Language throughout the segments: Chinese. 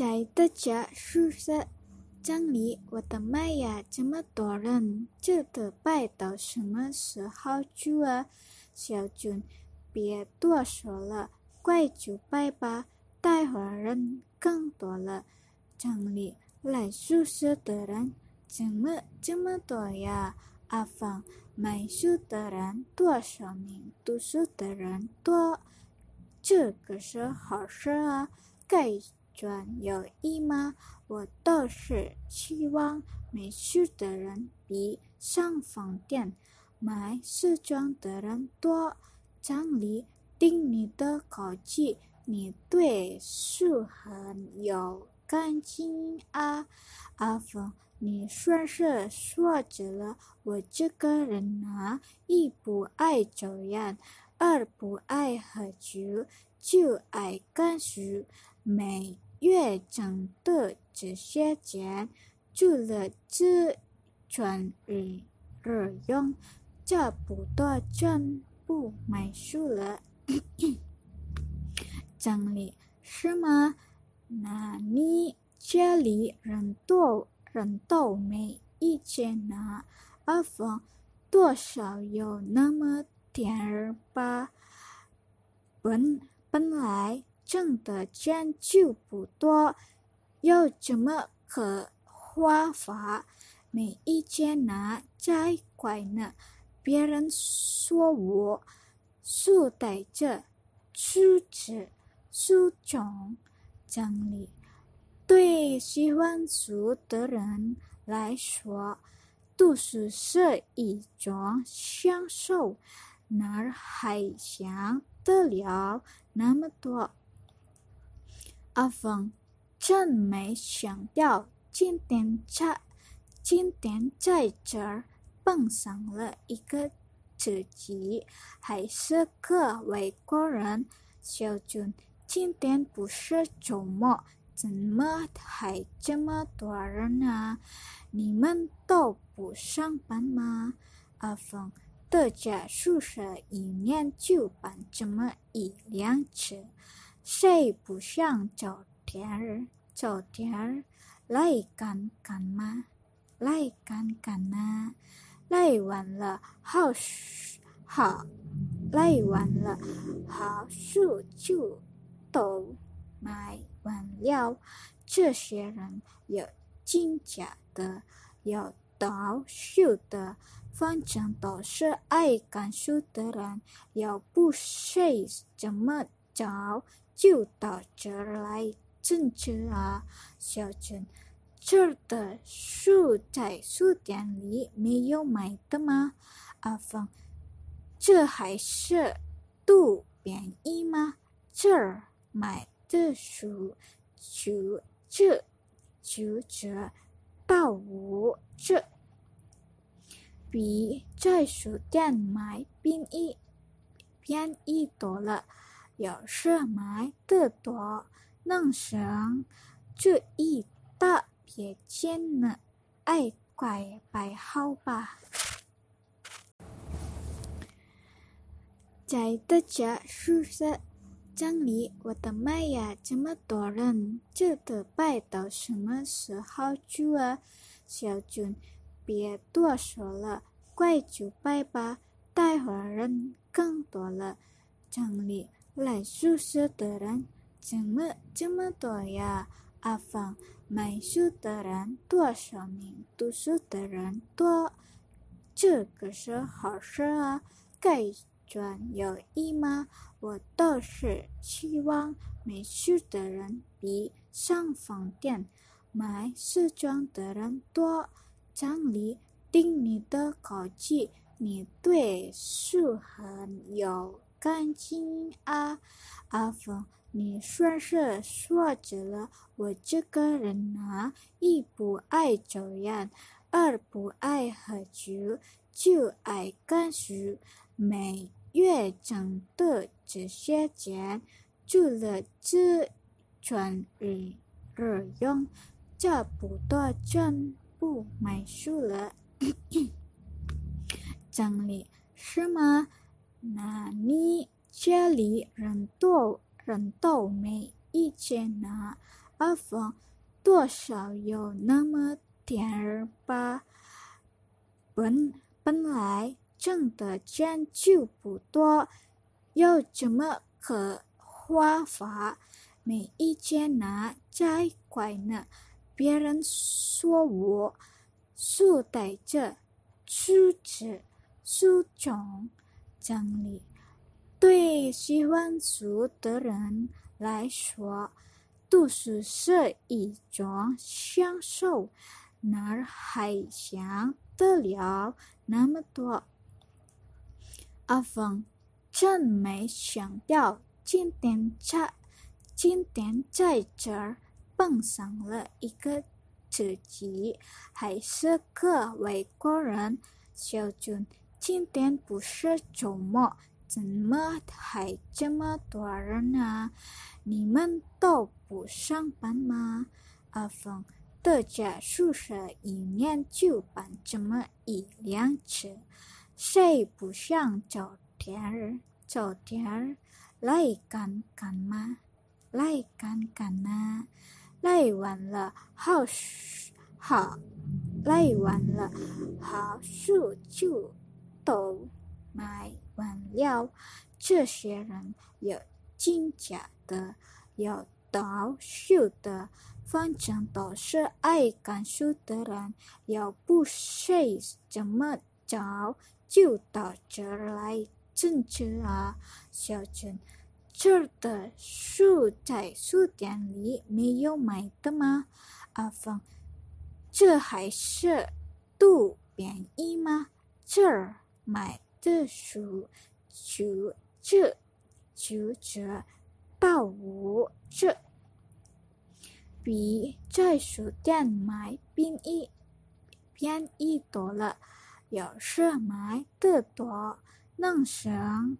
在大家宿舍整理，我的妈呀，这么多人，这得拜到什么时候住啊？小军，别多说了，快就拜吧，待会儿人更多了。整理来宿舍的人怎么这么多呀？阿芳，买书的人多少名？读书的人多，这个是好事啊！该转有益吗？我倒是希望没事的人比上饭店买时装的人多。张丽听你的口气，你对书很有感情啊！阿峰，你算是说着了。我这个人啊，一不爱抽烟，二不爱喝酒，就爱看书。每月挣的这些钱，除了自赚日日用，这不多全部买书了。整理是吗？那你家里人多人都没意见呢？阿峰，多少有那么点儿吧？本本来。挣的钱就不多，要怎么可花法？每一天拿再怪呢。别人说我书呆着，书痴，书穷，整理。对喜欢书的人来说，读书是一种享受，哪还想得了那么多？阿峰，真没想到今天在今天在这儿碰上了一个自己还是个外国人。小军，今天不是周末，怎么还这么多人啊？你们都不上班吗？阿峰，大家宿舍一年就搬这么一两次。谁不想早点儿早点儿来干干嘛？来干干呐！来完了好好来完了好书就都买完了。这些人有进假的，有倒数的，反正都是爱干书的人。要不谁怎么着？就到这儿来政治啊，小陈，这儿的书在书店里没有买的吗？阿峰，这还是渡便宜吗？这儿买的书九折，九折到五折，比在书店买便宜便宜多了。有事买的多，能省这一大笔钱呢，爱怪摆好吧。在大家宿舍整理，我的妈呀，这么多人，这个拜到什么时候住啊？小军，别多说了，快就拜吧，待会人更多了，整理。来宿舍的人怎么这么多呀？阿芳，买书的人多少名？读书的人多，这个是好事啊！该转有益吗？我倒是希望没书的人比上饭店买时装的人多。张理，听你的口气，你对书很有。感情啊，阿峰，你算是说着了。我这个人啊，一不爱抽烟，二不爱喝酒，就爱看书。每月挣的这些钱，除了自赚日日用，这不多全部买书了。整理是吗？那你家里人多人都没意见呢？阿峰，多少有那么点儿吧。本本来挣的钱就不多，又怎么可花法？没一件拿再怪呢？别人说我树带着梳子梳妆真理，对喜欢书的人来说，读书是一种享受，哪还想得了那么多？阿峰真没想到今天在。今天在这儿碰上了一个自己还是个外国人。小俊，今天不是周末，怎么还这么多人啊？你们都不上班吗？阿峰，大家宿舍一年就搬这么一两次，谁不想早点儿早点儿来干干嘛？来干干呐！来完了，好书好，来完了，好书就都买完了。这些人有金甲的，有倒秀的，反正都是爱干书的人。要不谁怎么着就到这儿来挣钱啊？小陈。这儿的书在书店里没有买的吗？阿峰，这还是读便宜吗？这儿买的书就这九折到五折，比在书店买便宜便宜多了。要是买的多，能省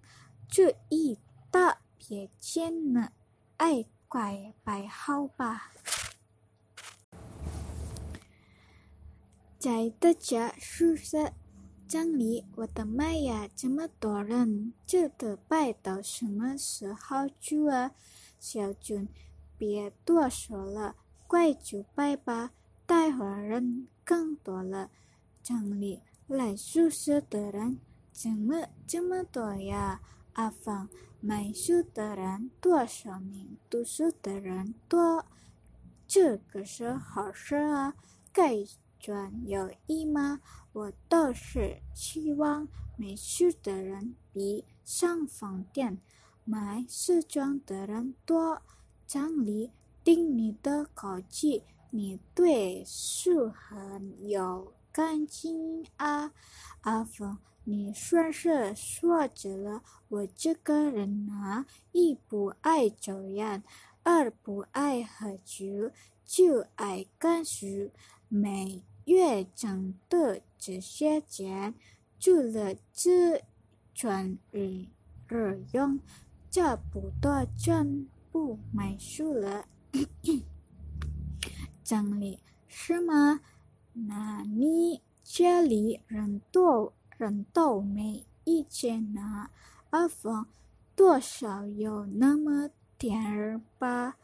这一大。别见了，爱怪摆好吧。在大家宿舍整理，我的妈呀，这么多人，这个拜到什么时候住啊？小军，别多说了，快就拜吧，待会儿人更多了。整理来宿舍的人怎么这么多呀？阿芳。买书的人多，说明读书的人多，这个是好事啊！该赚有益吗？我倒是希望没事的人比上饭店买时装的人多。张理听你的口气，你对书很有感情啊，阿峰。你算是说着了，我这个人啊，一不爱抽烟，二不爱喝酒，就爱干书。每月挣的这些钱，除了自存日日用，差不多全部买书了。整理是吗？那你家里人多？人都没意见呢，阿峰，多少有那么点儿吧。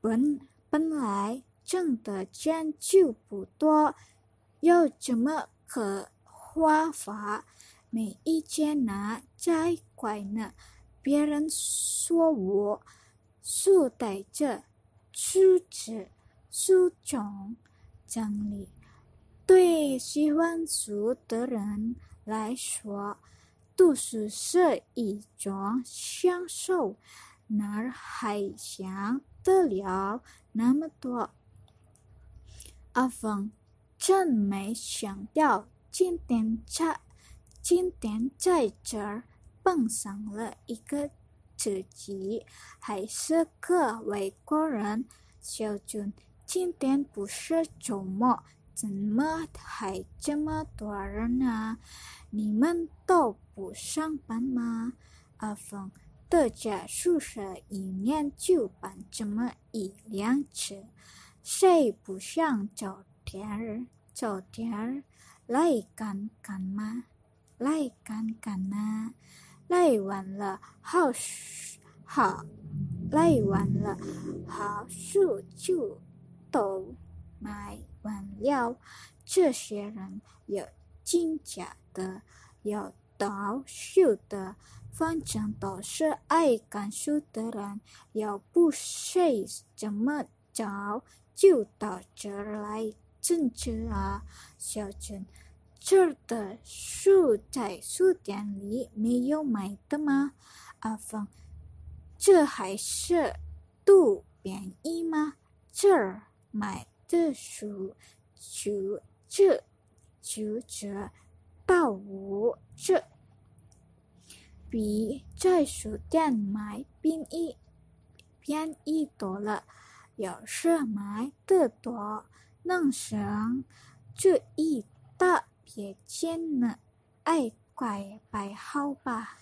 本本来挣的钱就不多，又怎么可花法？每一天呢，再怪呢。别人说我书带着梳子梳妆整理。对喜欢书的人来说，读书是一种享受，哪还想得了那么多？阿峰真没想到，今天在今天在这儿碰上了一个自己还是个外国人。小军，今天不是周末。怎么还这么多人啊？你们都不上班吗？阿峰，大家宿舍一年就搬这么一两次，谁不想早点儿早点儿来干干嘛？来干干呐？来完了好好。赖完了，好树就都卖完了。这些人有金甲的，有倒数的，反正都是爱干书的人。要不谁怎么着就到这儿来政治啊？小陈，这儿的书在书店里没有买的吗？阿峰，这还是杜便宜吗？这儿买的书就。这九折到五折，比在书店买便宜便宜多了。有事买得多，弄上，注意得别见了，爱乖摆好吧。